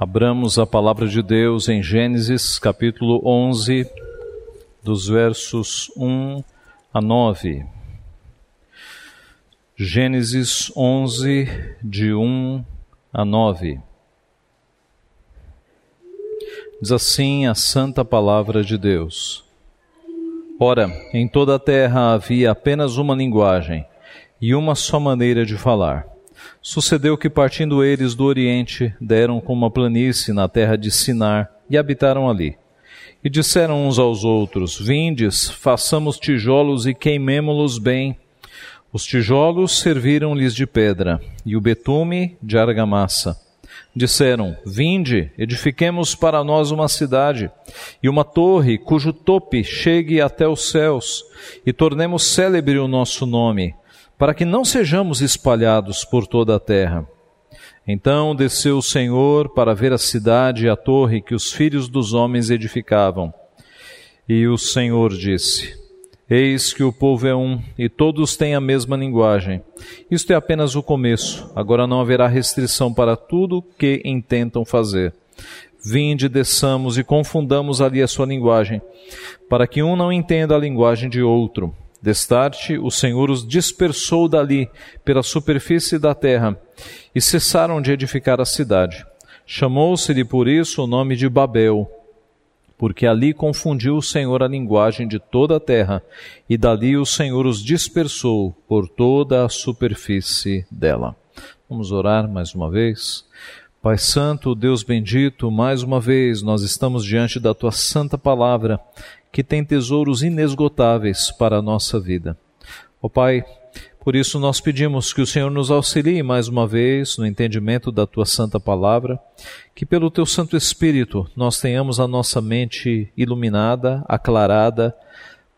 Abramos a palavra de Deus em Gênesis capítulo 11, dos versos 1 a 9. Gênesis 11, de 1 a 9. Diz assim a santa palavra de Deus. Ora, em toda a terra havia apenas uma linguagem e uma só maneira de falar Sucedeu que, partindo eles do Oriente, deram com uma planície na terra de Sinar e habitaram ali. E disseram uns aos outros: Vindes, façamos tijolos e queimemo-los bem. Os tijolos serviram-lhes de pedra, e o betume de argamassa. Disseram: Vinde, edifiquemos para nós uma cidade, e uma torre cujo tope chegue até os céus, e tornemos célebre o nosso nome para que não sejamos espalhados por toda a terra. Então desceu o Senhor para ver a cidade e a torre que os filhos dos homens edificavam. E o Senhor disse: Eis que o povo é um, e todos têm a mesma linguagem. Isto é apenas o começo, agora não haverá restrição para tudo que intentam fazer. Vinde, desçamos e confundamos ali a sua linguagem, para que um não entenda a linguagem de outro Destarte, o Senhor os dispersou dali pela superfície da terra e cessaram de edificar a cidade. Chamou-se-lhe por isso o nome de Babel, porque ali confundiu o Senhor a linguagem de toda a terra, e dali o Senhor os dispersou por toda a superfície dela. Vamos orar mais uma vez. Pai Santo, Deus bendito, mais uma vez nós estamos diante da tua santa palavra que tem tesouros inesgotáveis para a nossa vida. Ó oh, Pai, por isso nós pedimos que o Senhor nos auxilie mais uma vez no entendimento da tua santa palavra, que pelo teu Santo Espírito nós tenhamos a nossa mente iluminada, aclarada,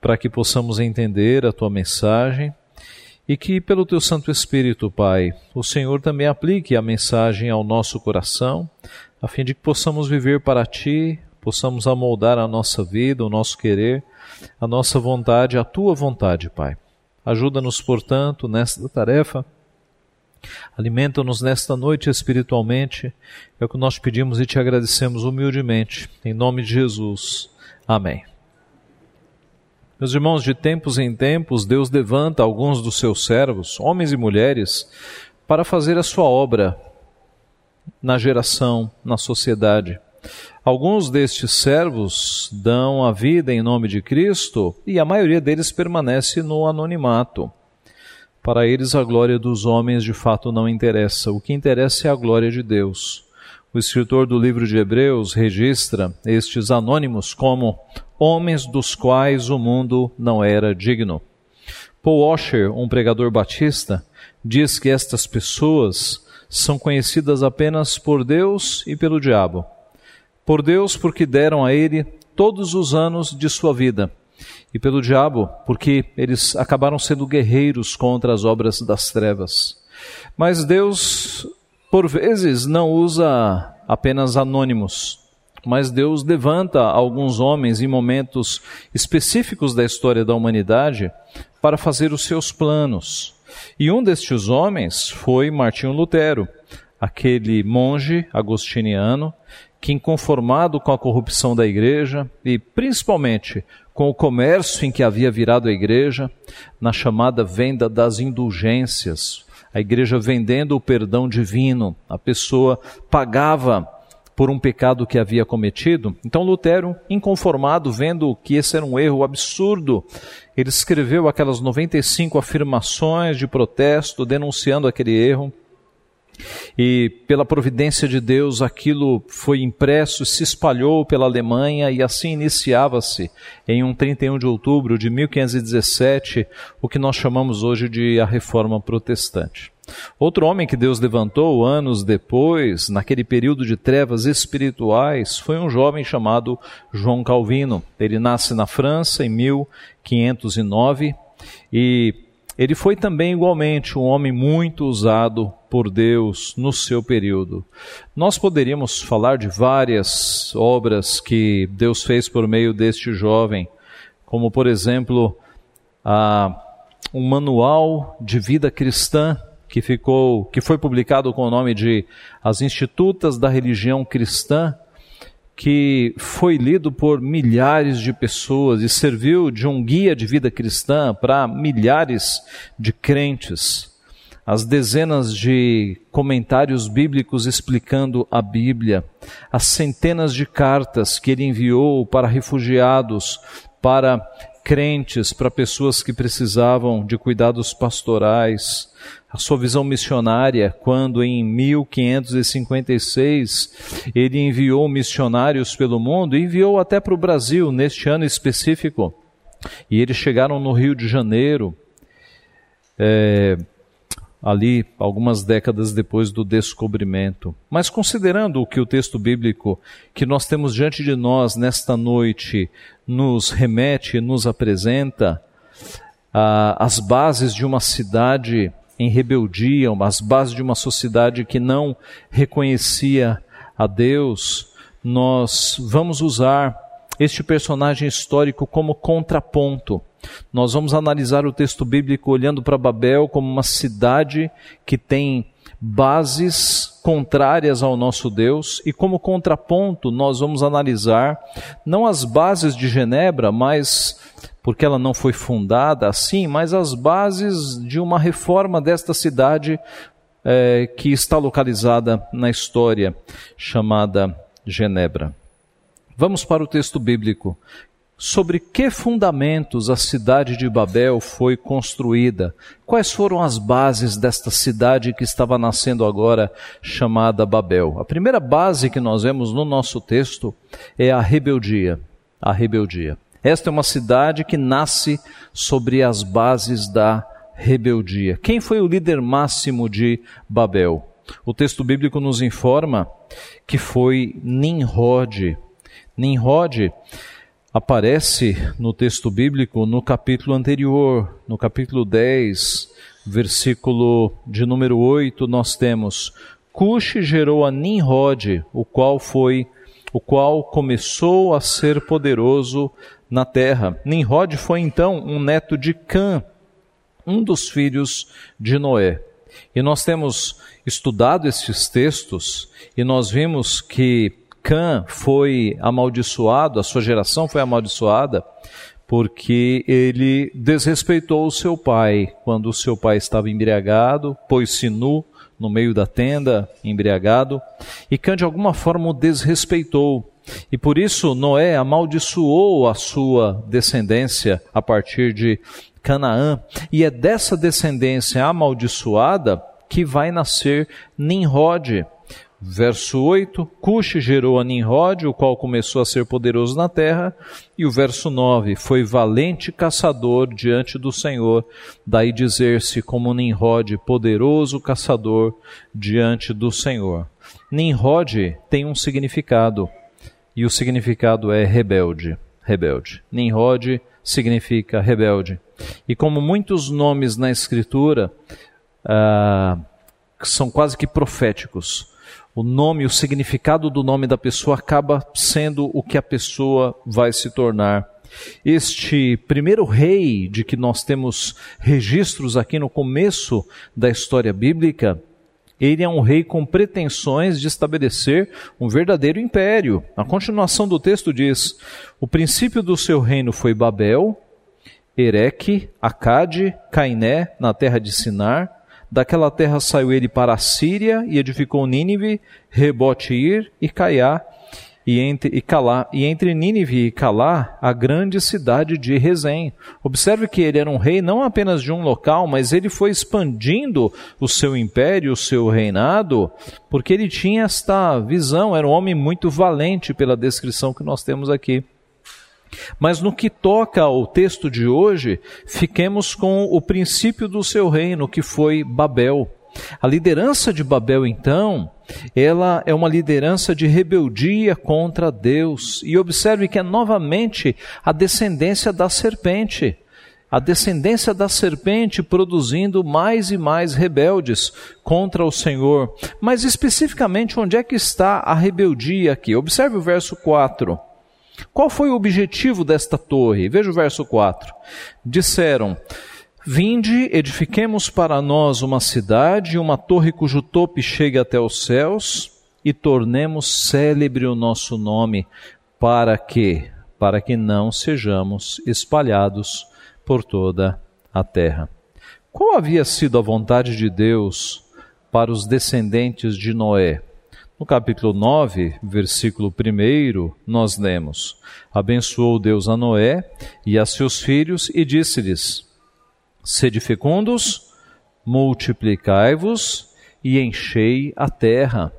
para que possamos entender a tua mensagem e que pelo teu Santo Espírito, Pai, o Senhor também aplique a mensagem ao nosso coração, a fim de que possamos viver para ti possamos amoldar a nossa vida, o nosso querer, a nossa vontade, a tua vontade, Pai. Ajuda-nos, portanto, nesta tarefa. Alimenta-nos nesta noite espiritualmente. É o que nós pedimos e te agradecemos humildemente. Em nome de Jesus. Amém. Meus irmãos, de tempos em tempos, Deus levanta alguns dos seus servos, homens e mulheres, para fazer a sua obra na geração, na sociedade. Alguns destes servos dão a vida em nome de Cristo e a maioria deles permanece no anonimato. Para eles, a glória dos homens de fato não interessa. O que interessa é a glória de Deus. O escritor do livro de Hebreus registra estes anônimos como homens dos quais o mundo não era digno. Paul Washer, um pregador batista, diz que estas pessoas são conhecidas apenas por Deus e pelo diabo por Deus, porque deram a ele todos os anos de sua vida, e pelo diabo, porque eles acabaram sendo guerreiros contra as obras das trevas. Mas Deus, por vezes, não usa apenas anônimos, mas Deus levanta alguns homens em momentos específicos da história da humanidade para fazer os seus planos. E um destes homens foi Martinho Lutero, aquele monge agostiniano que, inconformado com a corrupção da igreja e principalmente com o comércio em que havia virado a igreja, na chamada venda das indulgências, a igreja vendendo o perdão divino, a pessoa pagava por um pecado que havia cometido. Então Lutero, inconformado, vendo que esse era um erro absurdo, ele escreveu aquelas 95 afirmações de protesto denunciando aquele erro. E pela providência de Deus, aquilo foi impresso, se espalhou pela Alemanha e assim iniciava-se em um 31 de outubro de 1517 o que nós chamamos hoje de a Reforma Protestante. Outro homem que Deus levantou anos depois, naquele período de trevas espirituais, foi um jovem chamado João Calvino. Ele nasce na França em 1509 e ele foi também igualmente um homem muito usado por Deus no seu período. Nós poderíamos falar de várias obras que Deus fez por meio deste jovem, como por exemplo, a, um manual de vida cristã que ficou, que foi publicado com o nome de As Institutas da Religião Cristã, que foi lido por milhares de pessoas e serviu de um guia de vida cristã para milhares de crentes. As dezenas de comentários bíblicos explicando a Bíblia, as centenas de cartas que ele enviou para refugiados, para crentes, para pessoas que precisavam de cuidados pastorais, a sua visão missionária, quando em 1556 ele enviou missionários pelo mundo, enviou até para o Brasil, neste ano específico. E eles chegaram no Rio de Janeiro, é, ali algumas décadas depois do descobrimento. Mas considerando o que o texto bíblico que nós temos diante de nós nesta noite nos remete, nos apresenta, ah, as bases de uma cidade em rebeldia, as bases de uma sociedade que não reconhecia a Deus, nós vamos usar este personagem histórico como contraponto nós vamos analisar o texto bíblico olhando para Babel como uma cidade que tem bases contrárias ao nosso Deus e como contraponto nós vamos analisar não as bases de Genebra, mas porque ela não foi fundada assim, mas as bases de uma reforma desta cidade é, que está localizada na história chamada Genebra. Vamos para o texto bíblico sobre que fundamentos a cidade de Babel foi construída, quais foram as bases desta cidade que estava nascendo agora, chamada Babel. A primeira base que nós vemos no nosso texto é a rebeldia. A rebeldia. Esta é uma cidade que nasce sobre as bases da rebeldia. Quem foi o líder máximo de Babel? O texto bíblico nos informa que foi Nimrod. Nimrod aparece no texto bíblico no capítulo anterior, no capítulo 10, versículo de número 8, nós temos: Cush gerou a Nimrod, o qual foi o qual começou a ser poderoso na terra. Nimrod foi então um neto de Cã, um dos filhos de Noé. E nós temos estudado esses textos e nós vimos que Cã foi amaldiçoado, a sua geração foi amaldiçoada, porque ele desrespeitou o seu pai. Quando o seu pai estava embriagado, pôs-se nu no meio da tenda, embriagado, e Cã de alguma forma o desrespeitou. E por isso Noé amaldiçoou a sua descendência a partir de Canaã, e é dessa descendência amaldiçoada que vai nascer Nimrod. Verso 8: Cush gerou a Nimrod, o qual começou a ser poderoso na terra. E o verso 9: Foi valente caçador diante do Senhor. Daí dizer-se como Nimrod, poderoso caçador diante do Senhor. Nimrod tem um significado, e o significado é rebelde. Rebelde. Nimrod significa rebelde. E como muitos nomes na Escritura ah, são quase que proféticos, o nome, o significado do nome da pessoa acaba sendo o que a pessoa vai se tornar. Este primeiro rei de que nós temos registros aqui no começo da história bíblica, ele é um rei com pretensões de estabelecer um verdadeiro império. A continuação do texto diz: O princípio do seu reino foi Babel, Ereque, Acade, Cainé, na terra de Sinar, Daquela terra saiu ele para a Síria e edificou Nínive, Rebotir e Caiá, e entre, e Calá, e entre Nínive e Calá, a grande cidade de Rezém. Observe que ele era um rei não apenas de um local, mas ele foi expandindo o seu império, o seu reinado, porque ele tinha esta visão, era um homem muito valente pela descrição que nós temos aqui. Mas no que toca ao texto de hoje, fiquemos com o princípio do seu reino, que foi Babel. A liderança de Babel, então, ela é uma liderança de rebeldia contra Deus. E observe que é novamente a descendência da serpente. A descendência da serpente produzindo mais e mais rebeldes contra o Senhor. Mas especificamente, onde é que está a rebeldia aqui? Observe o verso 4. Qual foi o objetivo desta torre? Veja o verso 4. Disseram: Vinde, edifiquemos para nós uma cidade, uma torre cujo tope chegue até os céus, e tornemos célebre o nosso nome, para que, para que não sejamos espalhados por toda a terra. Qual havia sido a vontade de Deus para os descendentes de Noé? No capítulo 9, versículo 1, nós lemos: Abençoou Deus a Noé e a seus filhos e disse-lhes: Sede fecundos, multiplicai-vos e enchei a terra.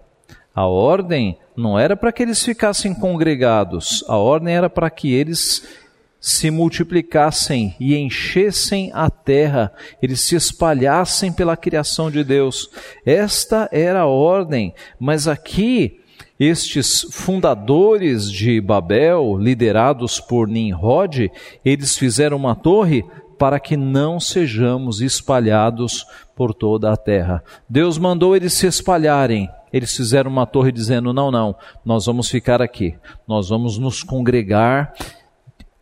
A ordem não era para que eles ficassem congregados, a ordem era para que eles se multiplicassem e enchessem a terra, eles se espalhassem pela criação de Deus. Esta era a ordem, mas aqui estes fundadores de Babel, liderados por Nimrod, eles fizeram uma torre para que não sejamos espalhados por toda a terra. Deus mandou eles se espalharem. Eles fizeram uma torre dizendo: não, não, nós vamos ficar aqui, nós vamos nos congregar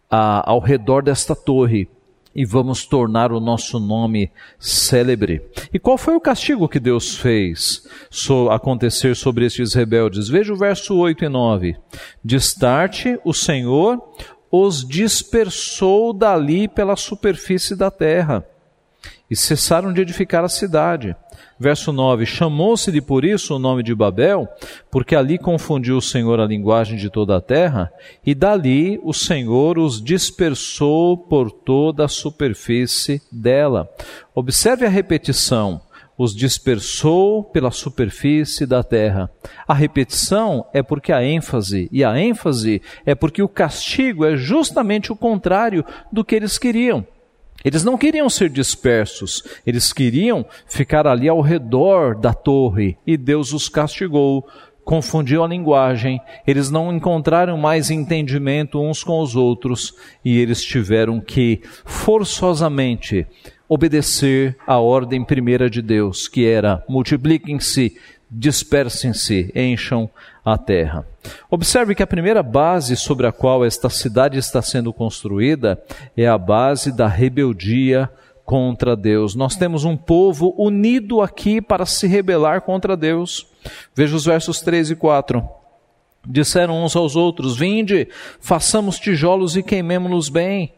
ao redor desta torre e vamos tornar o nosso nome célebre. E qual foi o castigo que Deus fez so, acontecer sobre estes rebeldes? Veja o verso 8 e 9. Destarte o Senhor os dispersou dali pela superfície da terra e cessaram de edificar a cidade. Verso 9: Chamou-se-lhe por isso o nome de Babel, porque ali confundiu o Senhor a linguagem de toda a terra, e dali o Senhor os dispersou por toda a superfície dela. Observe a repetição os dispersou pela superfície da terra. A repetição é porque a ênfase, e a ênfase é porque o castigo é justamente o contrário do que eles queriam. Eles não queriam ser dispersos, eles queriam ficar ali ao redor da torre e Deus os castigou, confundiu a linguagem, eles não encontraram mais entendimento uns com os outros e eles tiveram que forçosamente obedecer à ordem primeira de Deus, que era multipliquem-se, dispersem-se, encham a terra. Observe que a primeira base sobre a qual esta cidade está sendo construída é a base da rebeldia contra Deus. Nós temos um povo unido aqui para se rebelar contra Deus. Veja os versos 3 e 4. Disseram uns aos outros: Vinde, façamos tijolos e queimemo-los bem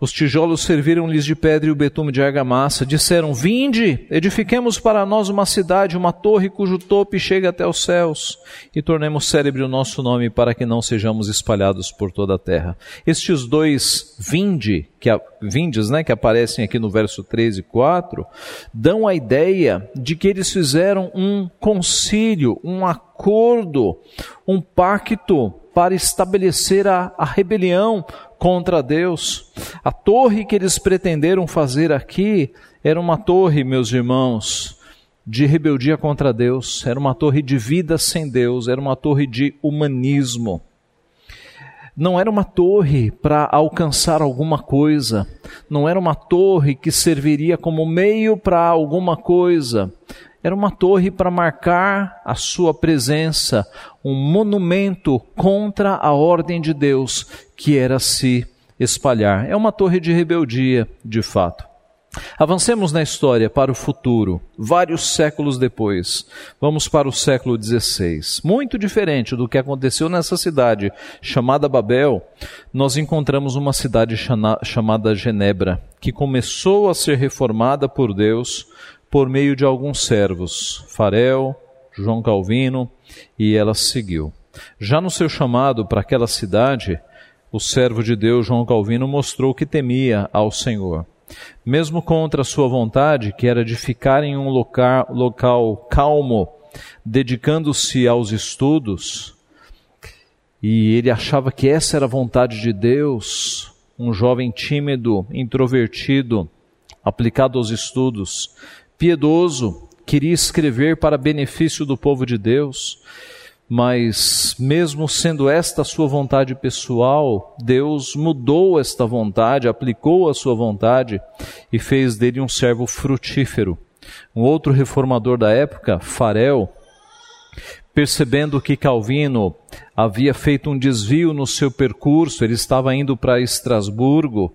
os tijolos serviram-lhes de pedra e o betume de argamassa. Disseram: Vinde, edifiquemos para nós uma cidade, uma torre cujo tope chega até os céus, e tornemos célebre o nosso nome para que não sejamos espalhados por toda a terra. Estes dois vinde, que vindes, né, que aparecem aqui no verso 13 e 4, dão a ideia de que eles fizeram um concílio, um acordo, um pacto para estabelecer a, a rebelião contra Deus. A torre que eles pretenderam fazer aqui era uma torre, meus irmãos, de rebeldia contra Deus, era uma torre de vida sem Deus, era uma torre de humanismo. Não era uma torre para alcançar alguma coisa, não era uma torre que serviria como meio para alguma coisa, era uma torre para marcar a sua presença, um monumento contra a ordem de Deus, que era se espalhar. É uma torre de rebeldia, de fato. Avancemos na história para o futuro, vários séculos depois. Vamos para o século XVI. Muito diferente do que aconteceu nessa cidade chamada Babel, nós encontramos uma cidade chamada Genebra, que começou a ser reformada por Deus por meio de alguns servos, Farel, João Calvino, e ela seguiu. Já no seu chamado para aquela cidade, o servo de Deus João Calvino mostrou que temia ao Senhor. Mesmo contra sua vontade, que era de ficar em um local, local calmo, dedicando-se aos estudos, e ele achava que essa era a vontade de Deus, um jovem tímido, introvertido, aplicado aos estudos, piedoso, queria escrever para benefício do povo de Deus, mas mesmo sendo esta a sua vontade pessoal, Deus mudou esta vontade, aplicou a sua vontade e fez dele um servo frutífero. Um outro reformador da época, Farel, percebendo que Calvino havia feito um desvio no seu percurso, ele estava indo para Estrasburgo,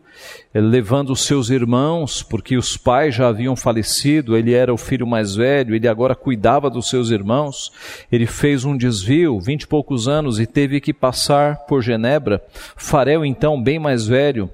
eh, levando seus irmãos, porque os pais já haviam falecido, ele era o filho mais velho, ele agora cuidava dos seus irmãos. Ele fez um desvio, vinte e poucos anos, e teve que passar por Genebra. Farel, então, bem mais velho,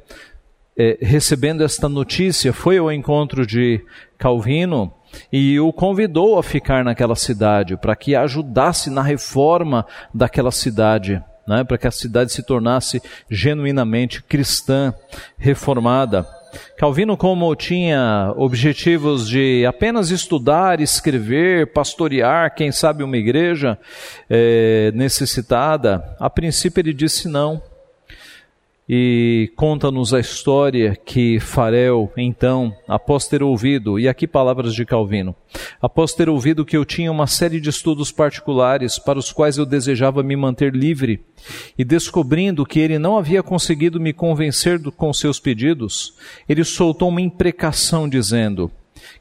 eh, recebendo esta notícia, foi ao encontro de Calvino e o convidou a ficar naquela cidade para que ajudasse na reforma daquela cidade, né, para que a cidade se tornasse genuinamente cristã, reformada. Calvino, como tinha objetivos de apenas estudar, escrever, pastorear, quem sabe uma igreja é, necessitada, a princípio ele disse não e conta-nos a história que Farel, então, após ter ouvido, e aqui palavras de Calvino, após ter ouvido que eu tinha uma série de estudos particulares para os quais eu desejava me manter livre, e descobrindo que ele não havia conseguido me convencer do, com seus pedidos, ele soltou uma imprecação dizendo: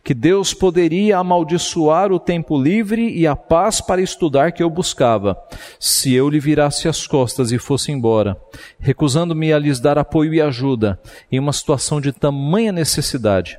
que Deus poderia amaldiçoar o tempo livre e a paz para estudar que eu buscava, se eu lhe virasse as costas e fosse embora, recusando-me a lhes dar apoio e ajuda em uma situação de tamanha necessidade.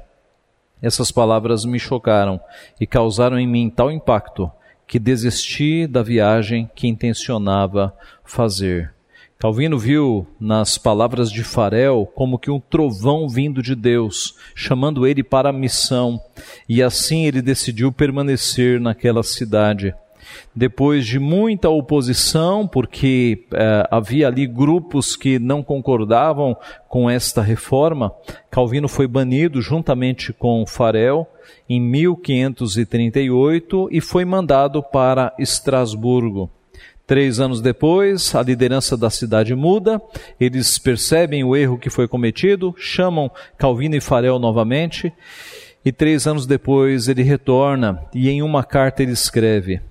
Essas palavras me chocaram e causaram em mim tal impacto que desisti da viagem que intencionava fazer. Calvino viu nas palavras de Farel como que um trovão vindo de Deus, chamando ele para a missão, e assim ele decidiu permanecer naquela cidade. Depois de muita oposição, porque eh, havia ali grupos que não concordavam com esta reforma, Calvino foi banido juntamente com Farel em 1538 e foi mandado para Estrasburgo. Três anos depois, a liderança da cidade muda, eles percebem o erro que foi cometido, chamam Calvino e Farel novamente, e três anos depois ele retorna e em uma carta ele escreve: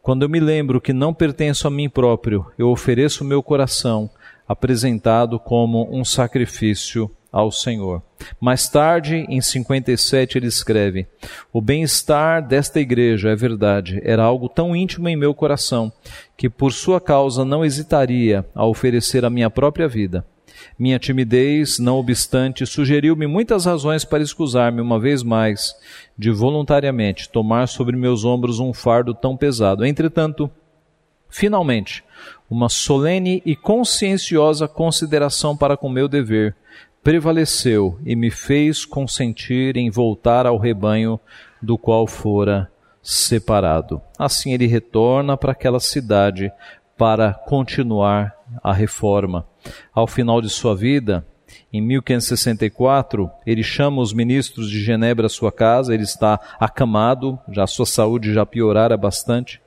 Quando eu me lembro que não pertenço a mim próprio, eu ofereço meu coração, apresentado como um sacrifício ao Senhor. Mais tarde, em 57, ele escreve: O bem-estar desta igreja, é verdade, era algo tão íntimo em meu coração que por sua causa não hesitaria a oferecer a minha própria vida. Minha timidez, não obstante, sugeriu-me muitas razões para escusar-me uma vez mais de voluntariamente tomar sobre meus ombros um fardo tão pesado. Entretanto, finalmente, uma solene e conscienciosa consideração para com meu dever prevaleceu e me fez consentir em voltar ao rebanho do qual fora separado. Assim ele retorna para aquela cidade para continuar a reforma. Ao final de sua vida, em 1564, ele chama os ministros de Genebra à sua casa, ele está acamado, já sua saúde já piorara bastante,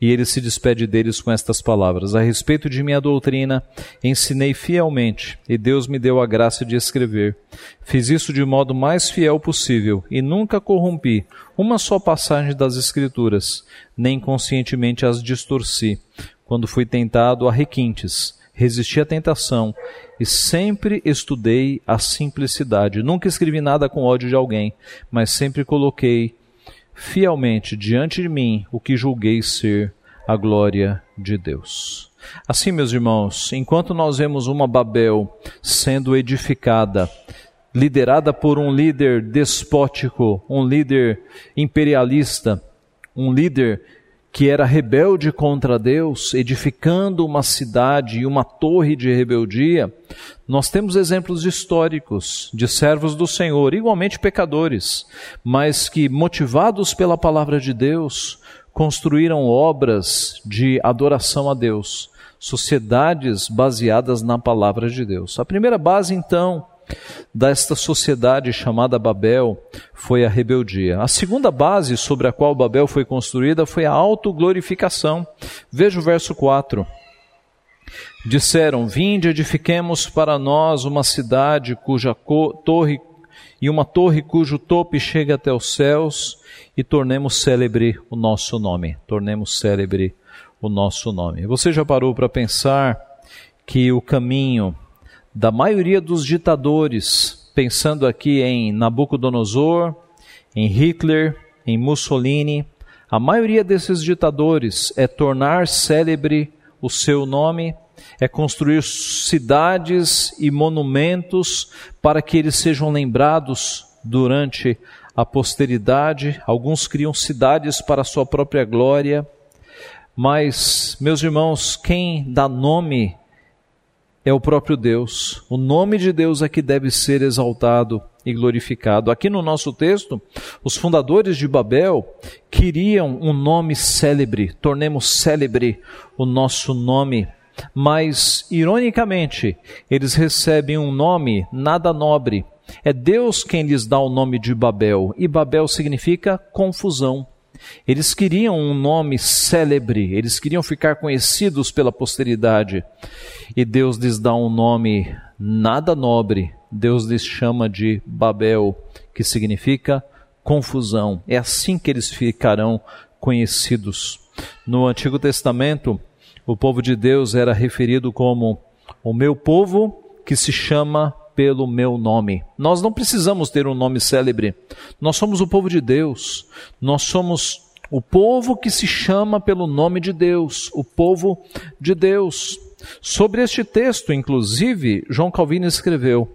e ele se despede deles com estas palavras: A respeito de minha doutrina, ensinei fielmente, e Deus me deu a graça de escrever. Fiz isso de modo mais fiel possível, e nunca corrompi uma só passagem das Escrituras, nem conscientemente as distorci, quando fui tentado a requintes. Resisti à tentação e sempre estudei a simplicidade. Nunca escrevi nada com ódio de alguém, mas sempre coloquei fielmente diante de mim o que julguei ser a glória de Deus. Assim, meus irmãos, enquanto nós vemos uma Babel sendo edificada, liderada por um líder despótico, um líder imperialista, um líder que era rebelde contra Deus, edificando uma cidade e uma torre de rebeldia, nós temos exemplos históricos de servos do Senhor, igualmente pecadores, mas que, motivados pela palavra de Deus, construíram obras de adoração a Deus, sociedades baseadas na palavra de Deus. A primeira base, então, desta sociedade chamada Babel foi a rebeldia. A segunda base sobre a qual Babel foi construída foi a autoglorificação. Veja o verso 4. Disseram: Vinde, edifiquemos para nós uma cidade cuja torre e uma torre cujo topo chega até os céus, e tornemos célebre o nosso nome. Tornemos célebre o nosso nome. Você já parou para pensar que o caminho da maioria dos ditadores, pensando aqui em Nabucodonosor, em Hitler, em Mussolini, A maioria desses ditadores é tornar célebre o seu nome, é construir cidades e monumentos para que eles sejam lembrados durante a posteridade. Alguns criam cidades para a sua própria glória. Mas, meus irmãos, quem dá nome é o próprio Deus. O nome de Deus é que deve ser exaltado e glorificado. Aqui no nosso texto, os fundadores de Babel queriam um nome célebre, tornemos célebre o nosso nome. Mas, ironicamente, eles recebem um nome nada nobre. É Deus quem lhes dá o nome de Babel, e Babel significa confusão. Eles queriam um nome célebre, eles queriam ficar conhecidos pela posteridade. E Deus lhes dá um nome nada nobre. Deus lhes chama de Babel, que significa confusão. É assim que eles ficarão conhecidos. No Antigo Testamento, o povo de Deus era referido como o meu povo que se chama pelo meu nome. Nós não precisamos ter um nome célebre. Nós somos o povo de Deus. Nós somos o povo que se chama pelo nome de Deus, o povo de Deus. Sobre este texto, inclusive, João Calvino escreveu: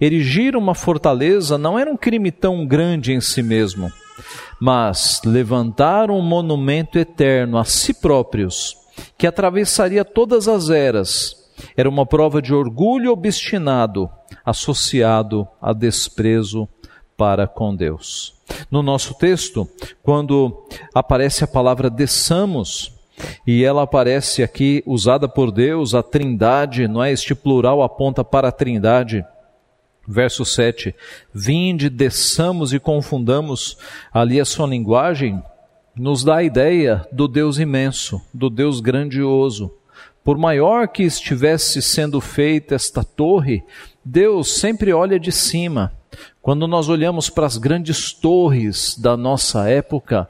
erigir uma fortaleza não era um crime tão grande em si mesmo, mas levantar um monumento eterno a si próprios, que atravessaria todas as eras, era uma prova de orgulho obstinado, associado a desprezo para com Deus. No nosso texto, quando aparece a palavra desçamos, e ela aparece aqui usada por Deus, a trindade, não é? Este plural aponta para a trindade. Verso 7: Vinde, desçamos e confundamos ali a sua linguagem, nos dá a ideia do Deus imenso, do Deus grandioso, por maior que estivesse sendo feita esta torre, Deus sempre olha de cima. Quando nós olhamos para as grandes torres da nossa época,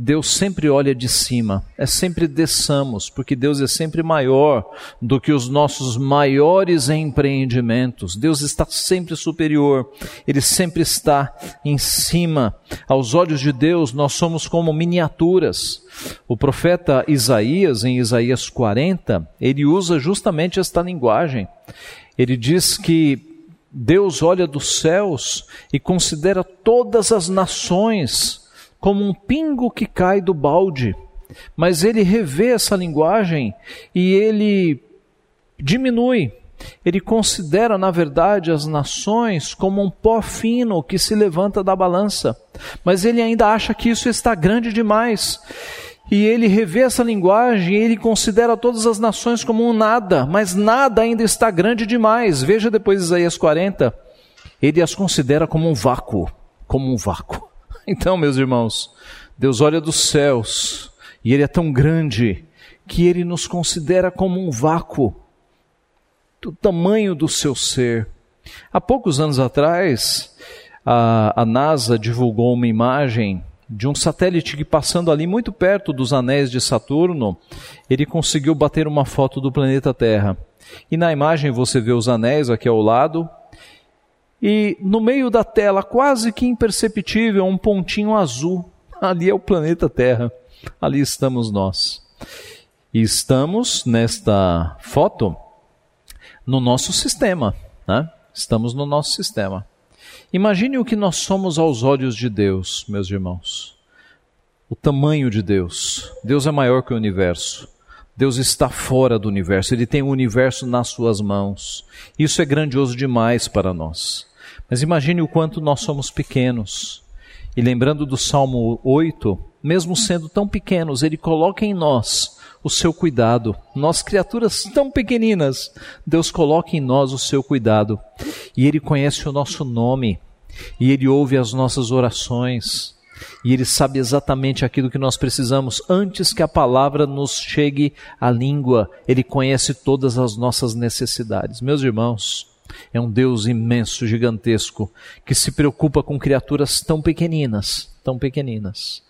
Deus sempre olha de cima, é sempre desçamos, porque Deus é sempre maior do que os nossos maiores empreendimentos. Deus está sempre superior, Ele sempre está em cima. Aos olhos de Deus, nós somos como miniaturas. O profeta Isaías, em Isaías 40, ele usa justamente esta linguagem. Ele diz que Deus olha dos céus e considera todas as nações como um pingo que cai do balde. Mas ele revê essa linguagem e ele diminui. Ele considera, na verdade, as nações como um pó fino que se levanta da balança. Mas ele ainda acha que isso está grande demais. E ele revê essa linguagem e ele considera todas as nações como um nada, mas nada ainda está grande demais. Veja depois Isaías 40, ele as considera como um vácuo, como um vácuo. Então, meus irmãos, Deus olha dos céus e Ele é tão grande que Ele nos considera como um vácuo do tamanho do seu ser. Há poucos anos atrás, a, a NASA divulgou uma imagem de um satélite que passando ali muito perto dos anéis de Saturno, ele conseguiu bater uma foto do planeta Terra. E na imagem você vê os anéis aqui ao lado, e no meio da tela, quase que imperceptível, um pontinho azul. Ali é o planeta Terra. Ali estamos nós. E estamos nesta foto no nosso sistema, né? Estamos no nosso sistema. Imagine o que nós somos aos olhos de Deus, meus irmãos. O tamanho de Deus. Deus é maior que o universo. Deus está fora do universo, Ele tem o universo nas suas mãos. Isso é grandioso demais para nós. Mas imagine o quanto nós somos pequenos. E lembrando do Salmo 8, mesmo sendo tão pequenos, Ele coloca em nós o seu cuidado. Nós, criaturas tão pequeninas, Deus coloca em nós o seu cuidado. E Ele conhece o nosso nome. E Ele ouve as nossas orações e Ele sabe exatamente aquilo que nós precisamos antes que a palavra nos chegue à língua. Ele conhece todas as nossas necessidades. Meus irmãos, é um Deus imenso, gigantesco, que se preocupa com criaturas tão pequeninas, tão pequeninas.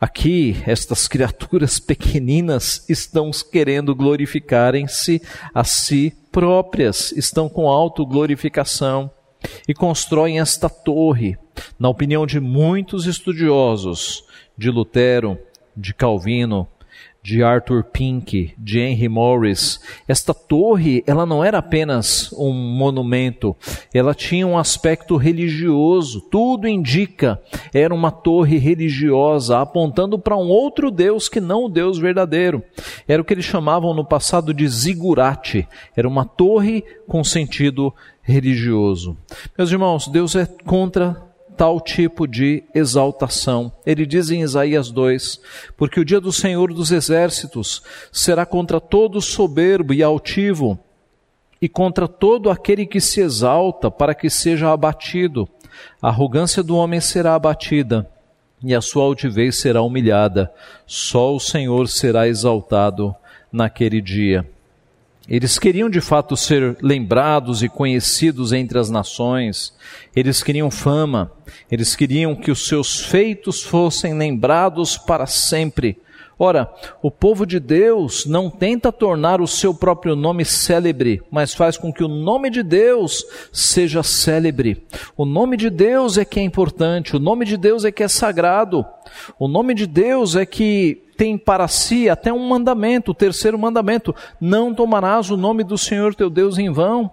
Aqui, estas criaturas pequeninas estão querendo glorificarem-se a si próprias, estão com autoglorificação e constroem esta torre. Na opinião de muitos estudiosos, de Lutero, de Calvino, de Arthur Pink, de Henry Morris. Esta torre, ela não era apenas um monumento, ela tinha um aspecto religioso. Tudo indica, era uma torre religiosa apontando para um outro Deus que não o Deus verdadeiro. Era o que eles chamavam no passado de zigurate. Era uma torre com sentido religioso. Meus irmãos, Deus é contra tal tipo de exaltação. Ele diz em Isaías 2: Porque o dia do Senhor dos exércitos será contra todo soberbo e altivo, e contra todo aquele que se exalta, para que seja abatido. A arrogância do homem será abatida, e a sua altivez será humilhada. Só o Senhor será exaltado naquele dia. Eles queriam de fato ser lembrados e conhecidos entre as nações, eles queriam fama, eles queriam que os seus feitos fossem lembrados para sempre. Ora, o povo de Deus não tenta tornar o seu próprio nome célebre, mas faz com que o nome de Deus seja célebre. O nome de Deus é que é importante, o nome de Deus é que é sagrado, o nome de Deus é que tem para si até um mandamento, o terceiro mandamento: não tomarás o nome do Senhor teu Deus em vão.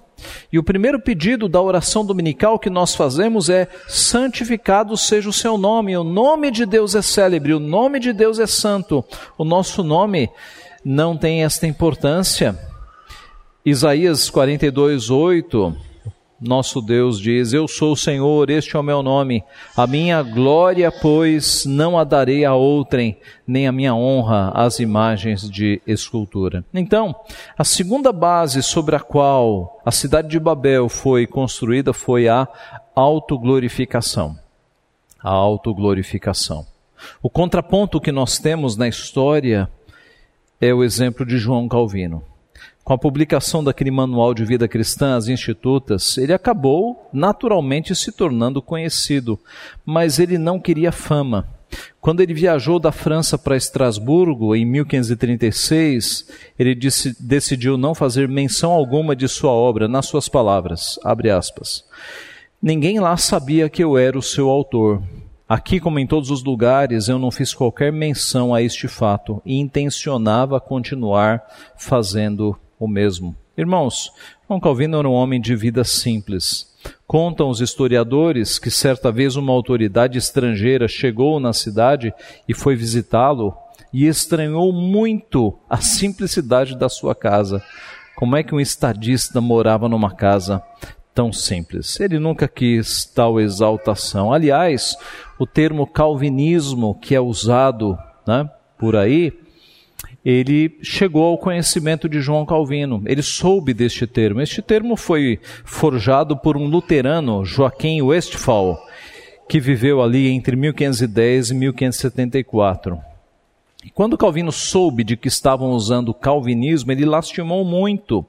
E o primeiro pedido da oração dominical que nós fazemos é: santificado seja o seu nome. O nome de Deus é célebre, o nome de Deus é santo. O nosso nome não tem esta importância. Isaías 42, 8 nosso Deus diz: Eu sou o Senhor, este é o meu nome. A minha glória, pois, não a darei a outrem, nem a minha honra às imagens de escultura. Então, a segunda base sobre a qual a cidade de Babel foi construída foi a autoglorificação. A autoglorificação. O contraponto que nós temos na história é o exemplo de João Calvino com a publicação daquele manual de vida cristã, as institutas, ele acabou naturalmente se tornando conhecido, mas ele não queria fama. Quando ele viajou da França para Estrasburgo em 1536, ele disse, decidiu não fazer menção alguma de sua obra, nas suas palavras, aspas. Ninguém lá sabia que eu era o seu autor. Aqui, como em todos os lugares, eu não fiz qualquer menção a este fato e intencionava continuar fazendo o mesmo. Irmãos, João Calvino era um homem de vida simples. Contam os historiadores que certa vez uma autoridade estrangeira chegou na cidade e foi visitá-lo e estranhou muito a simplicidade da sua casa. Como é que um estadista morava numa casa tão simples? Ele nunca quis tal exaltação. Aliás, o termo calvinismo que é usado né, por aí ele chegou ao conhecimento de João Calvino. Ele soube deste termo. Este termo foi forjado por um luterano, Joaquim Westphal, que viveu ali entre 1510 e 1574. E quando Calvino soube de que estavam usando o calvinismo, ele lastimou muito.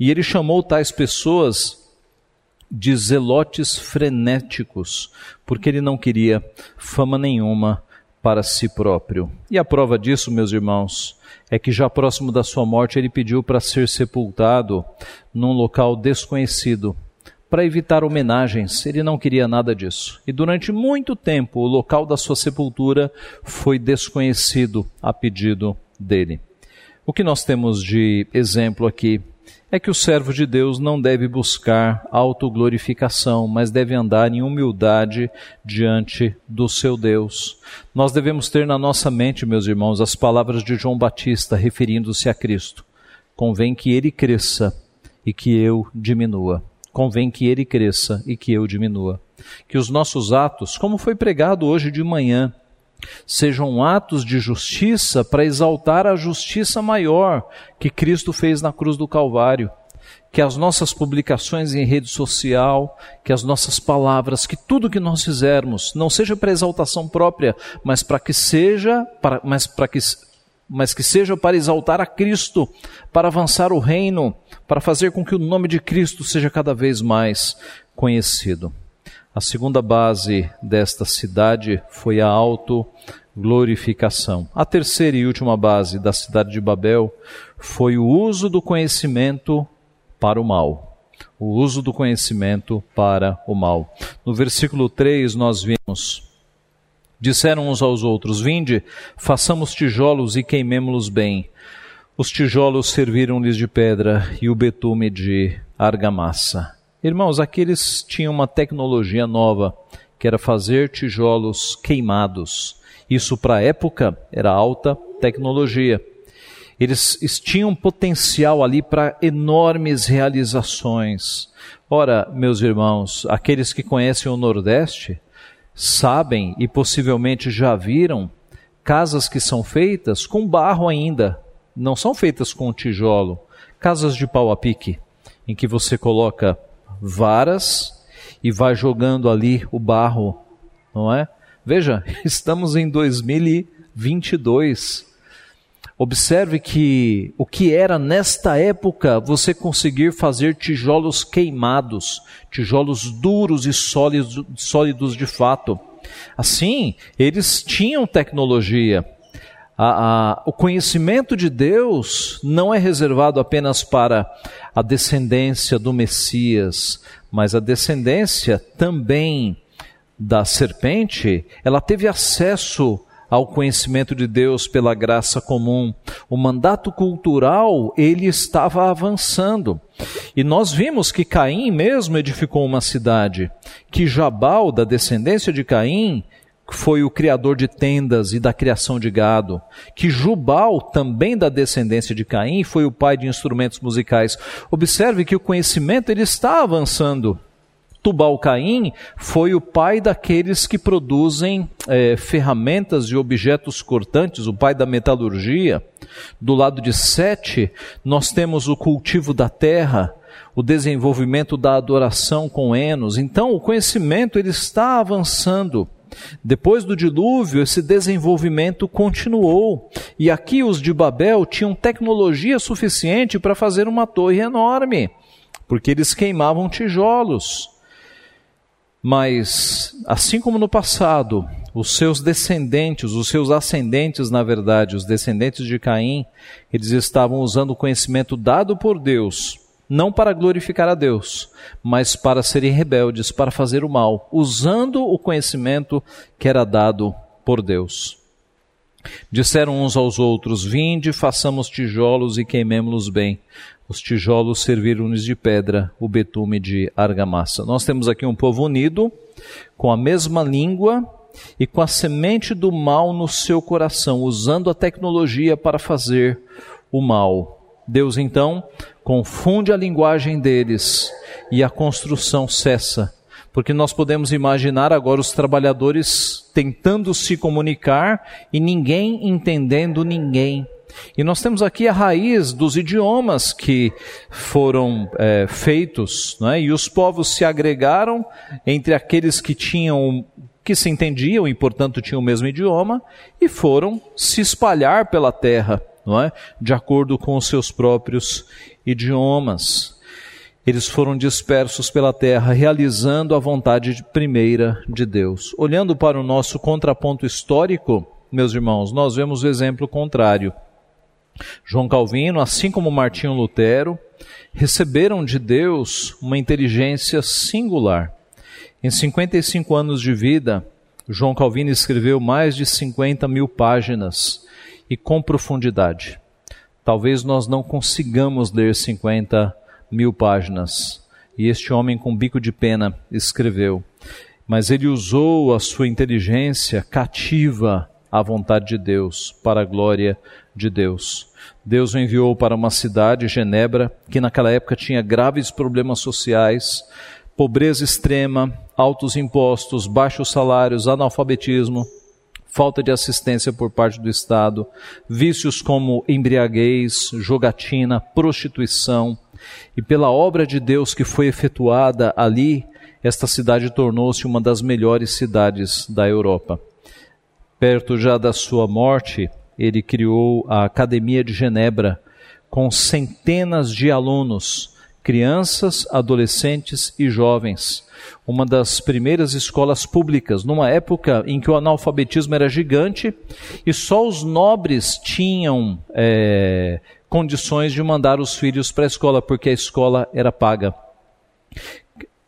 E ele chamou tais pessoas de zelotes frenéticos, porque ele não queria fama nenhuma para si próprio. E a prova disso, meus irmãos, é que já próximo da sua morte ele pediu para ser sepultado num local desconhecido, para evitar homenagens. Ele não queria nada disso. E durante muito tempo o local da sua sepultura foi desconhecido a pedido dele. O que nós temos de exemplo aqui é que o servo de Deus não deve buscar autoglorificação, mas deve andar em humildade diante do seu Deus. Nós devemos ter na nossa mente, meus irmãos, as palavras de João Batista referindo-se a Cristo. Convém que ele cresça e que eu diminua. Convém que ele cresça e que eu diminua. Que os nossos atos, como foi pregado hoje de manhã, sejam atos de justiça para exaltar a justiça maior que Cristo fez na cruz do Calvário. Que as nossas publicações em rede social, que as nossas palavras, que tudo que nós fizermos não seja para exaltação própria, mas para que seja, para, mas para que mas que seja para exaltar a Cristo, para avançar o reino, para fazer com que o nome de Cristo seja cada vez mais conhecido. A segunda base desta cidade foi a autoglorificação. A terceira e última base da cidade de Babel foi o uso do conhecimento para o mal. O uso do conhecimento para o mal. No versículo 3 nós vimos Disseram uns aos outros: Vinde, façamos tijolos e queimemo-los bem. Os tijolos serviram-lhes de pedra e o betume de argamassa. Irmãos, aqueles tinham uma tecnologia nova, que era fazer tijolos queimados. Isso para a época era alta tecnologia. Eles tinham potencial ali para enormes realizações. Ora, meus irmãos, aqueles que conhecem o Nordeste sabem e possivelmente já viram casas que são feitas com barro ainda, não são feitas com tijolo, casas de pau a pique, em que você coloca varas e vai jogando ali o barro, não é? Veja, estamos em 2022. Observe que o que era nesta época você conseguir fazer tijolos queimados, tijolos duros e sólidos, sólidos de fato. Assim, eles tinham tecnologia. A, a, o conhecimento de Deus não é reservado apenas para a descendência do Messias, mas a descendência também da serpente, ela teve acesso ao conhecimento de Deus pela graça comum. O mandato cultural, ele estava avançando. E nós vimos que Caim mesmo edificou uma cidade, que Jabal, da descendência de Caim, foi o criador de tendas e da criação de gado, que Jubal, também da descendência de Caim, foi o pai de instrumentos musicais. Observe que o conhecimento ele está avançando. Tubal-Caim foi o pai daqueles que produzem é, ferramentas e objetos cortantes, o pai da metalurgia. Do lado de Sete, nós temos o cultivo da terra, o desenvolvimento da adoração com Enos. Então, o conhecimento ele está avançando. Depois do dilúvio, esse desenvolvimento continuou. E aqui os de Babel tinham tecnologia suficiente para fazer uma torre enorme, porque eles queimavam tijolos. Mas, assim como no passado, os seus descendentes, os seus ascendentes, na verdade, os descendentes de Caim, eles estavam usando o conhecimento dado por Deus, não para glorificar a Deus, mas para serem rebeldes, para fazer o mal, usando o conhecimento que era dado por Deus. Disseram uns aos outros: Vinde, façamos tijolos e queimemo-los bem. Os tijolos serviram-lhes de pedra, o betume de argamassa. Nós temos aqui um povo unido, com a mesma língua e com a semente do mal no seu coração, usando a tecnologia para fazer o mal. Deus então confunde a linguagem deles e a construção cessa, porque nós podemos imaginar agora os trabalhadores tentando se comunicar e ninguém entendendo ninguém. E nós temos aqui a raiz dos idiomas que foram é, feitos, é? e os povos se agregaram entre aqueles que tinham que se entendiam e, portanto, tinham o mesmo idioma, e foram se espalhar pela terra, não é? de acordo com os seus próprios idiomas. Eles foram dispersos pela terra, realizando a vontade primeira de Deus. Olhando para o nosso contraponto histórico, meus irmãos, nós vemos o exemplo contrário. João Calvino, assim como Martinho Lutero, receberam de Deus uma inteligência singular. Em 55 anos de vida, João Calvino escreveu mais de 50 mil páginas e com profundidade. Talvez nós não consigamos ler 50 mil páginas. E este homem com bico de pena escreveu. Mas ele usou a sua inteligência cativa à vontade de Deus, para a glória de Deus. Deus o enviou para uma cidade, Genebra, que naquela época tinha graves problemas sociais, pobreza extrema, altos impostos, baixos salários, analfabetismo, falta de assistência por parte do Estado, vícios como embriaguez, jogatina, prostituição. E pela obra de Deus que foi efetuada ali, esta cidade tornou-se uma das melhores cidades da Europa. Perto já da sua morte, ele criou a Academia de Genebra, com centenas de alunos, crianças, adolescentes e jovens. Uma das primeiras escolas públicas, numa época em que o analfabetismo era gigante e só os nobres tinham é, condições de mandar os filhos para a escola, porque a escola era paga.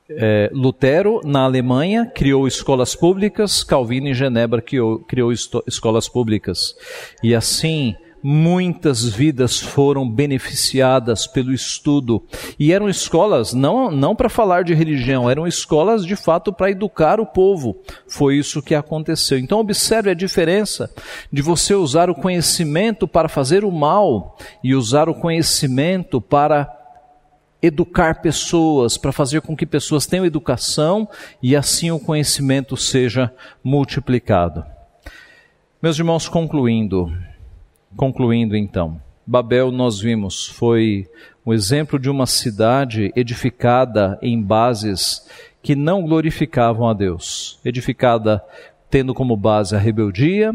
é, Lutero, na Alemanha, criou escolas públicas, Calvino, em Genebra, criou, criou escolas públicas. E assim, muitas vidas foram beneficiadas pelo estudo. E eram escolas não, não para falar de religião, eram escolas de fato para educar o povo. Foi isso que aconteceu. Então, observe a diferença de você usar o conhecimento para fazer o mal e usar o conhecimento para educar pessoas, para fazer com que pessoas tenham educação e assim o conhecimento seja multiplicado. Meus irmãos, concluindo, concluindo então, Babel nós vimos foi um exemplo de uma cidade edificada em bases que não glorificavam a Deus, edificada tendo como base a rebeldia,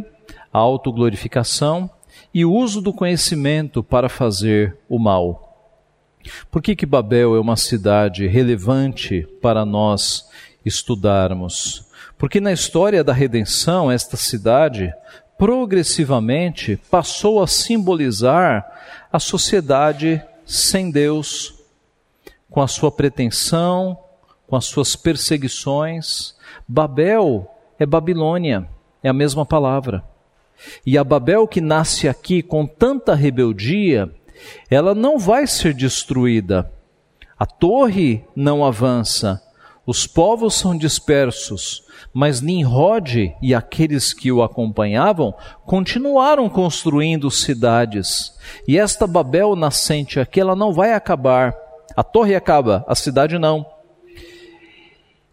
a autoglorificação e o uso do conhecimento para fazer o mal. Por que, que Babel é uma cidade relevante para nós estudarmos? Porque na história da redenção, esta cidade progressivamente passou a simbolizar a sociedade sem Deus, com a sua pretensão, com as suas perseguições. Babel é Babilônia, é a mesma palavra. E a Babel que nasce aqui com tanta rebeldia, ela não vai ser destruída. A torre não avança, os povos são dispersos, mas Nimrod e aqueles que o acompanhavam continuaram construindo cidades. E esta Babel nascente aqui, ela não vai acabar. A torre acaba, a cidade não.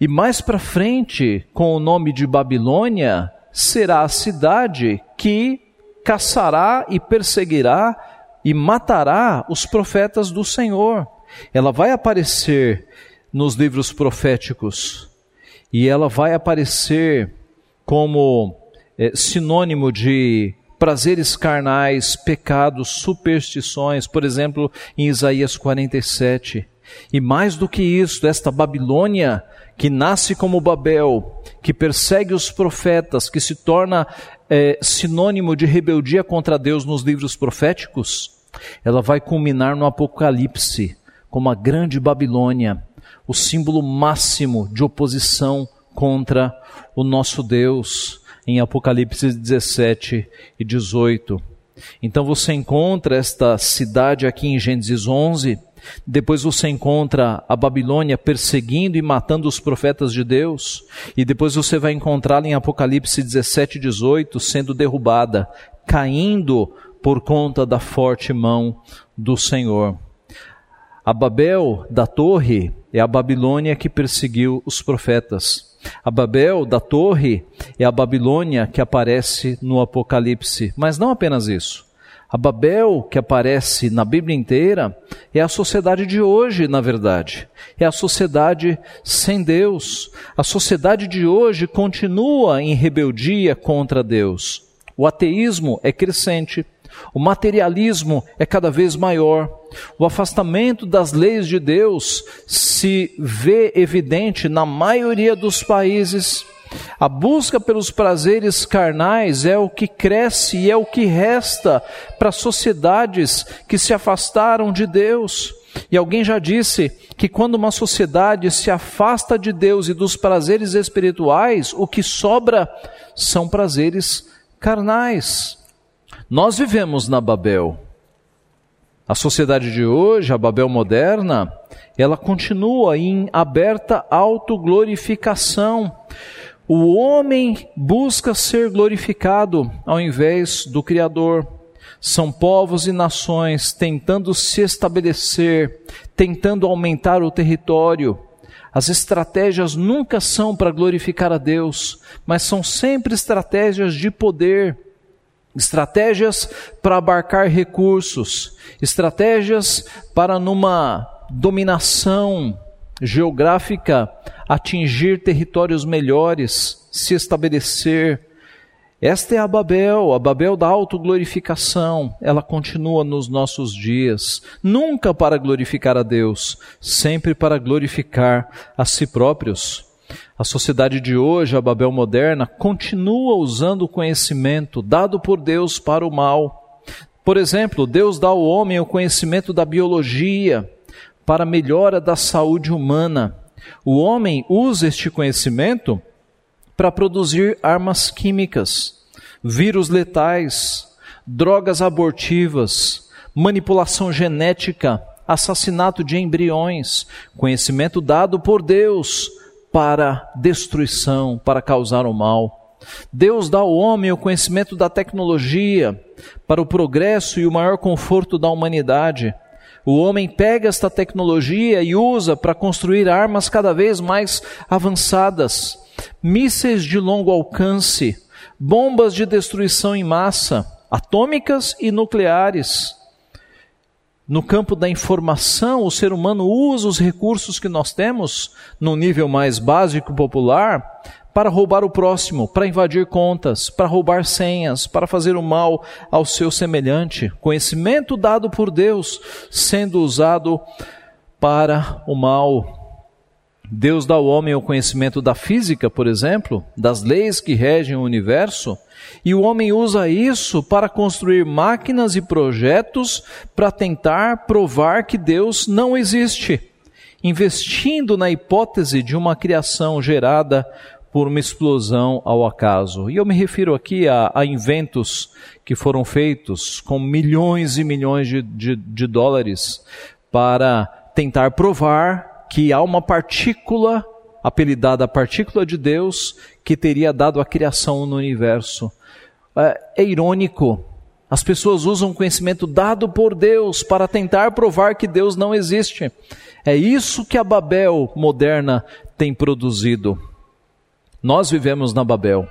E mais para frente, com o nome de Babilônia, será a cidade que caçará e perseguirá e matará os profetas do Senhor. Ela vai aparecer nos livros proféticos. E ela vai aparecer como é, sinônimo de prazeres carnais, pecados, superstições, por exemplo, em Isaías 47. E mais do que isso, esta Babilônia que nasce como Babel, que persegue os profetas, que se torna é, sinônimo de rebeldia contra Deus nos livros proféticos, ela vai culminar no Apocalipse como a grande Babilônia, o símbolo máximo de oposição contra o nosso Deus, em Apocalipse 17 e 18. Então você encontra esta cidade aqui em Gênesis 11, depois você encontra a Babilônia perseguindo e matando os profetas de Deus. E depois você vai encontrá-la em Apocalipse 17 e 18 sendo derrubada, caindo por conta da forte mão do Senhor. A Babel da torre é a Babilônia que perseguiu os profetas. A Babel da torre é a Babilônia que aparece no Apocalipse. Mas não apenas isso. A Babel que aparece na Bíblia inteira é a sociedade de hoje, na verdade. É a sociedade sem Deus. A sociedade de hoje continua em rebeldia contra Deus. O ateísmo é crescente. O materialismo é cada vez maior. O afastamento das leis de Deus se vê evidente na maioria dos países. A busca pelos prazeres carnais é o que cresce e é o que resta para sociedades que se afastaram de Deus. E alguém já disse que quando uma sociedade se afasta de Deus e dos prazeres espirituais, o que sobra são prazeres carnais. Nós vivemos na Babel. A sociedade de hoje, a Babel moderna, ela continua em aberta autoglorificação. O homem busca ser glorificado ao invés do Criador. São povos e nações tentando se estabelecer, tentando aumentar o território. As estratégias nunca são para glorificar a Deus, mas são sempre estratégias de poder estratégias para abarcar recursos, estratégias para numa dominação geográfica atingir territórios melhores, se estabelecer. Esta é a Babel, a Babel da autoglorificação. Ela continua nos nossos dias, nunca para glorificar a Deus, sempre para glorificar a si próprios. A sociedade de hoje, a Babel moderna, continua usando o conhecimento dado por Deus para o mal. Por exemplo, Deus dá ao homem o conhecimento da biologia para a melhora da saúde humana. O homem usa este conhecimento para produzir armas químicas, vírus letais, drogas abortivas, manipulação genética, assassinato de embriões, conhecimento dado por Deus para destruição, para causar o mal. Deus dá ao homem o conhecimento da tecnologia para o progresso e o maior conforto da humanidade. O homem pega esta tecnologia e usa para construir armas cada vez mais avançadas, mísseis de longo alcance, bombas de destruição em massa, atômicas e nucleares. No campo da informação, o ser humano usa os recursos que nós temos, no nível mais básico popular, para roubar o próximo, para invadir contas, para roubar senhas, para fazer o mal ao seu semelhante. Conhecimento dado por Deus sendo usado para o mal. Deus dá ao homem o conhecimento da física, por exemplo, das leis que regem o universo, e o homem usa isso para construir máquinas e projetos para tentar provar que Deus não existe, investindo na hipótese de uma criação gerada por uma explosão ao acaso. E eu me refiro aqui a, a inventos que foram feitos com milhões e milhões de, de, de dólares para tentar provar que há uma partícula apelidada a partícula de Deus que teria dado a criação no universo. É, é irônico. As pessoas usam conhecimento dado por Deus para tentar provar que Deus não existe. É isso que a Babel moderna tem produzido. Nós vivemos na Babel.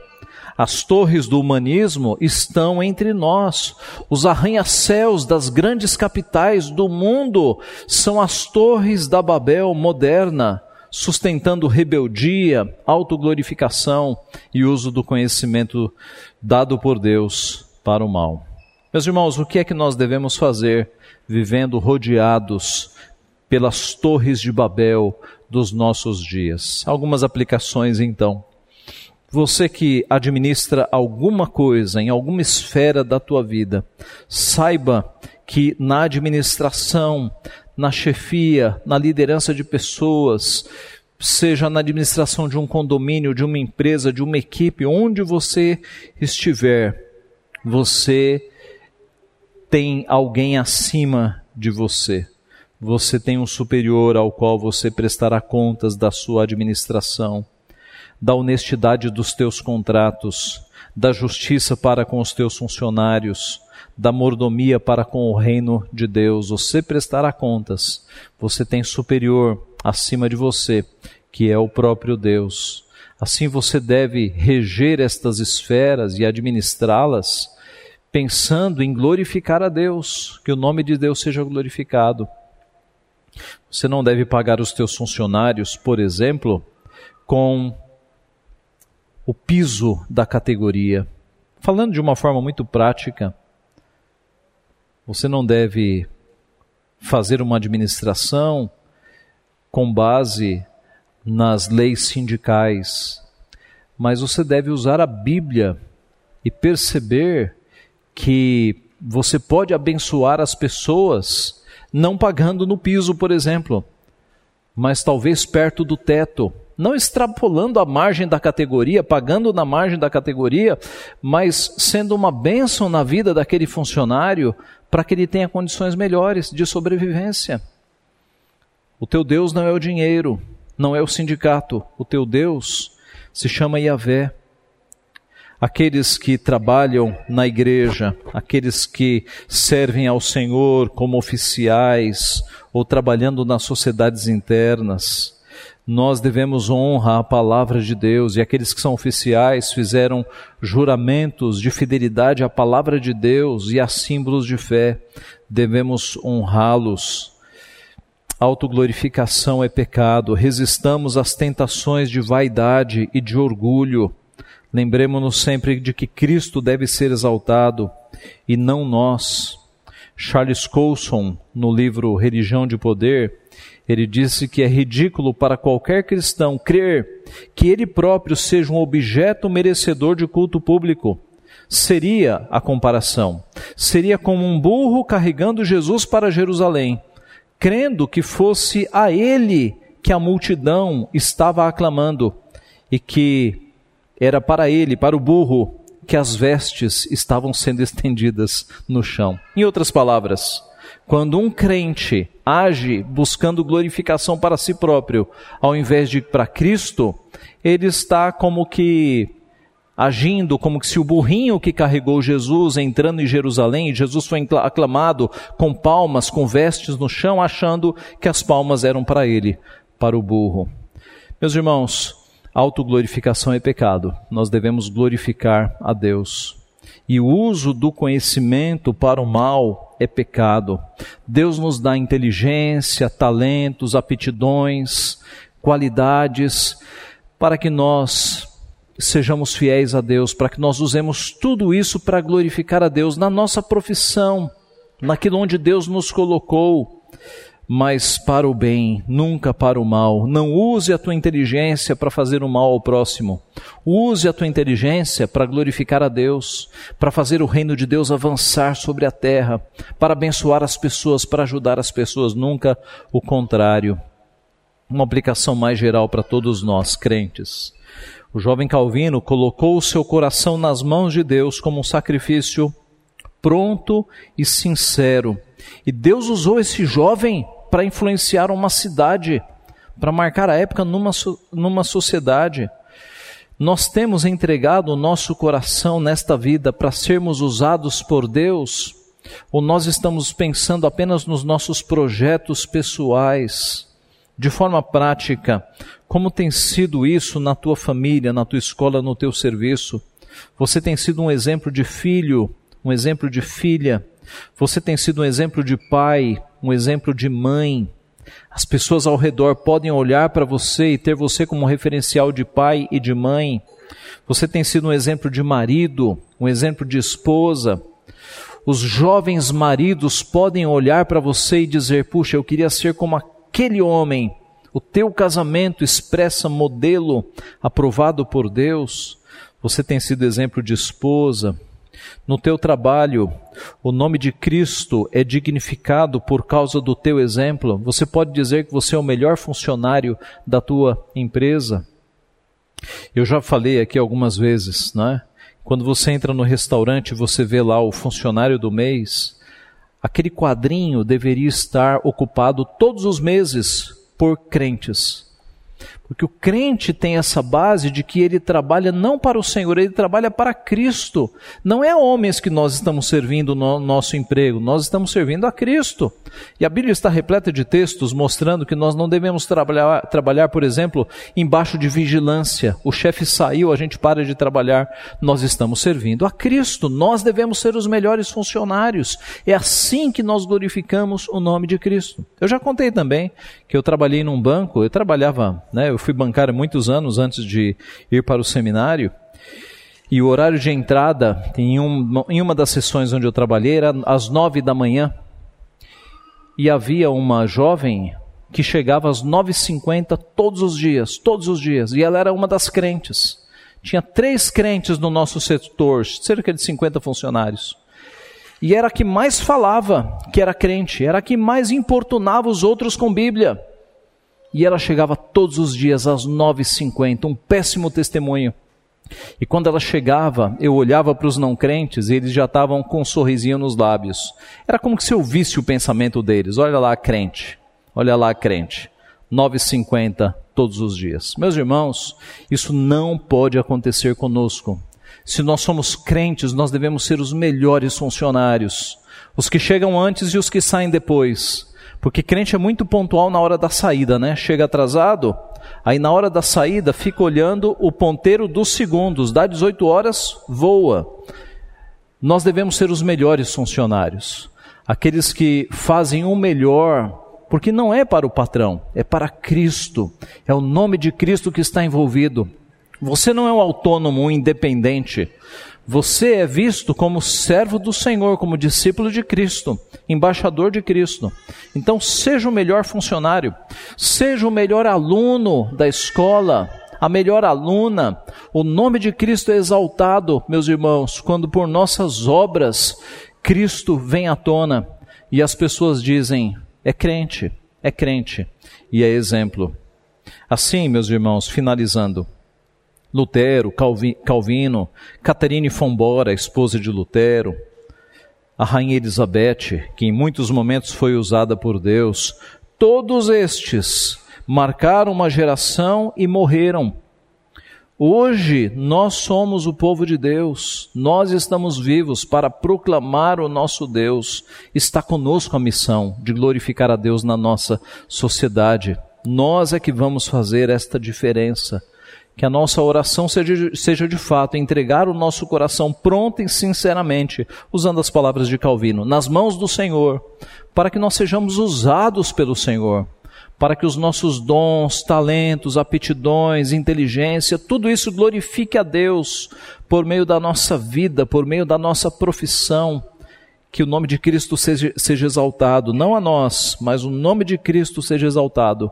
As torres do humanismo estão entre nós. Os arranha-céus das grandes capitais do mundo são as torres da Babel moderna sustentando rebeldia, autoglorificação e uso do conhecimento dado por Deus para o mal. Meus irmãos, o que é que nós devemos fazer vivendo rodeados pelas torres de Babel dos nossos dias? Algumas aplicações então. Você que administra alguma coisa em alguma esfera da tua vida, saiba que na administração na chefia, na liderança de pessoas, seja na administração de um condomínio, de uma empresa, de uma equipe, onde você estiver, você tem alguém acima de você. Você tem um superior ao qual você prestará contas da sua administração, da honestidade dos teus contratos, da justiça para com os teus funcionários, da mordomia para com o reino de Deus. Você prestará contas. Você tem superior acima de você, que é o próprio Deus. Assim você deve reger estas esferas e administrá-las, pensando em glorificar a Deus, que o nome de Deus seja glorificado. Você não deve pagar os teus funcionários, por exemplo, com o piso da categoria. Falando de uma forma muito prática, você não deve fazer uma administração com base nas leis sindicais, mas você deve usar a Bíblia e perceber que você pode abençoar as pessoas não pagando no piso, por exemplo, mas talvez perto do teto não extrapolando a margem da categoria, pagando na margem da categoria, mas sendo uma bênção na vida daquele funcionário para que ele tenha condições melhores de sobrevivência. O teu Deus não é o dinheiro, não é o sindicato, o teu Deus se chama Yahvé. Aqueles que trabalham na igreja, aqueles que servem ao Senhor como oficiais ou trabalhando nas sociedades internas, nós devemos honra à palavra de Deus e aqueles que são oficiais fizeram juramentos de fidelidade à palavra de Deus e a símbolos de fé, devemos honrá-los. Autoglorificação é pecado, resistamos às tentações de vaidade e de orgulho. Lembremos-nos sempre de que Cristo deve ser exaltado e não nós. Charles Colson, no livro Religião de Poder, ele disse que é ridículo para qualquer cristão crer que ele próprio seja um objeto merecedor de culto público. Seria a comparação. Seria como um burro carregando Jesus para Jerusalém, crendo que fosse a ele que a multidão estava aclamando e que era para ele, para o burro, que as vestes estavam sendo estendidas no chão. Em outras palavras, quando um crente age buscando glorificação para si próprio, ao invés de para Cristo, ele está como que agindo como se o burrinho que carregou Jesus entrando em Jerusalém, Jesus foi aclamado com palmas, com vestes no chão, achando que as palmas eram para ele, para o burro. Meus irmãos, autoglorificação é pecado. Nós devemos glorificar a Deus. E o uso do conhecimento para o mal é pecado. Deus nos dá inteligência, talentos, aptidões, qualidades, para que nós sejamos fiéis a Deus, para que nós usemos tudo isso para glorificar a Deus na nossa profissão, naquilo onde Deus nos colocou, mas para o bem, nunca para o mal. Não use a tua inteligência para fazer o mal ao próximo. Use a tua inteligência para glorificar a Deus, para fazer o reino de Deus avançar sobre a terra, para abençoar as pessoas, para ajudar as pessoas, nunca o contrário. Uma aplicação mais geral para todos nós, crentes. O jovem Calvino colocou o seu coração nas mãos de Deus como um sacrifício pronto e sincero. E Deus usou esse jovem para influenciar uma cidade, para marcar a época numa, numa sociedade. Nós temos entregado o nosso coração nesta vida para sermos usados por Deus? Ou nós estamos pensando apenas nos nossos projetos pessoais? de forma prática, como tem sido isso na tua família, na tua escola, no teu serviço? Você tem sido um exemplo de filho, um exemplo de filha? Você tem sido um exemplo de pai, um exemplo de mãe? As pessoas ao redor podem olhar para você e ter você como referencial de pai e de mãe? Você tem sido um exemplo de marido, um exemplo de esposa? Os jovens maridos podem olhar para você e dizer: Puxa, eu queria ser como aquele homem, o teu casamento expressa modelo aprovado por Deus, você tem sido exemplo de esposa. No teu trabalho, o nome de Cristo é dignificado por causa do teu exemplo. Você pode dizer que você é o melhor funcionário da tua empresa. Eu já falei aqui algumas vezes, né? Quando você entra no restaurante, você vê lá o funcionário do mês aquele quadrinho deveria estar ocupado todos os meses por crentes. Porque o crente tem essa base de que ele trabalha não para o Senhor, ele trabalha para Cristo. Não é homens que nós estamos servindo no nosso emprego, nós estamos servindo a Cristo. E a Bíblia está repleta de textos mostrando que nós não devemos trabalhar, trabalhar por exemplo, embaixo de vigilância. O chefe saiu, a gente para de trabalhar. Nós estamos servindo a Cristo. Nós devemos ser os melhores funcionários. É assim que nós glorificamos o nome de Cristo. Eu já contei também que eu trabalhei num banco, eu trabalhava, né, eu fui bancário muitos anos antes de ir para o seminário. E o horário de entrada, em, um, em uma das sessões onde eu trabalhei, era às nove da manhã. E havia uma jovem que chegava às nove e cinquenta todos os dias, todos os dias. E ela era uma das crentes. Tinha três crentes no nosso setor, cerca de 50 funcionários. E era a que mais falava que era crente, era a que mais importunava os outros com Bíblia. E ela chegava todos os dias às 9h50, um péssimo testemunho. E quando ela chegava, eu olhava para os não crentes e eles já estavam com um sorrisinho nos lábios. Era como se eu visse o pensamento deles. Olha lá, crente. Olha lá, crente. 9h50 todos os dias. Meus irmãos, isso não pode acontecer conosco. Se nós somos crentes, nós devemos ser os melhores funcionários. Os que chegam antes e os que saem depois. Porque crente é muito pontual na hora da saída, né? Chega atrasado, aí na hora da saída fica olhando o ponteiro dos segundos, dá 18 horas, voa. Nós devemos ser os melhores funcionários, aqueles que fazem o melhor, porque não é para o patrão, é para Cristo, é o nome de Cristo que está envolvido. Você não é um autônomo, um independente. Você é visto como servo do Senhor, como discípulo de Cristo, embaixador de Cristo. Então, seja o melhor funcionário, seja o melhor aluno da escola, a melhor aluna. O nome de Cristo é exaltado, meus irmãos, quando por nossas obras Cristo vem à tona e as pessoas dizem: é crente, é crente, e é exemplo. Assim, meus irmãos, finalizando, Lutero, Calvino, Caterine Fombora, esposa de Lutero, a rainha Elizabeth, que em muitos momentos foi usada por Deus, todos estes marcaram uma geração e morreram. Hoje nós somos o povo de Deus, nós estamos vivos para proclamar o nosso Deus. Está conosco a missão de glorificar a Deus na nossa sociedade. Nós é que vamos fazer esta diferença. Que a nossa oração seja, seja de fato entregar o nosso coração pronto e sinceramente, usando as palavras de Calvino, nas mãos do Senhor, para que nós sejamos usados pelo Senhor, para que os nossos dons, talentos, aptidões, inteligência, tudo isso glorifique a Deus por meio da nossa vida, por meio da nossa profissão. Que o nome de Cristo seja, seja exaltado, não a nós, mas o nome de Cristo seja exaltado,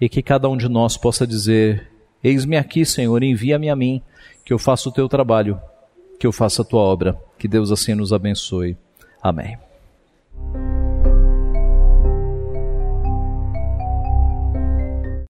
e que cada um de nós possa dizer: Eis-me aqui, Senhor, envia-me a mim, que eu faça o teu trabalho, que eu faça a tua obra. Que Deus assim nos abençoe. Amém.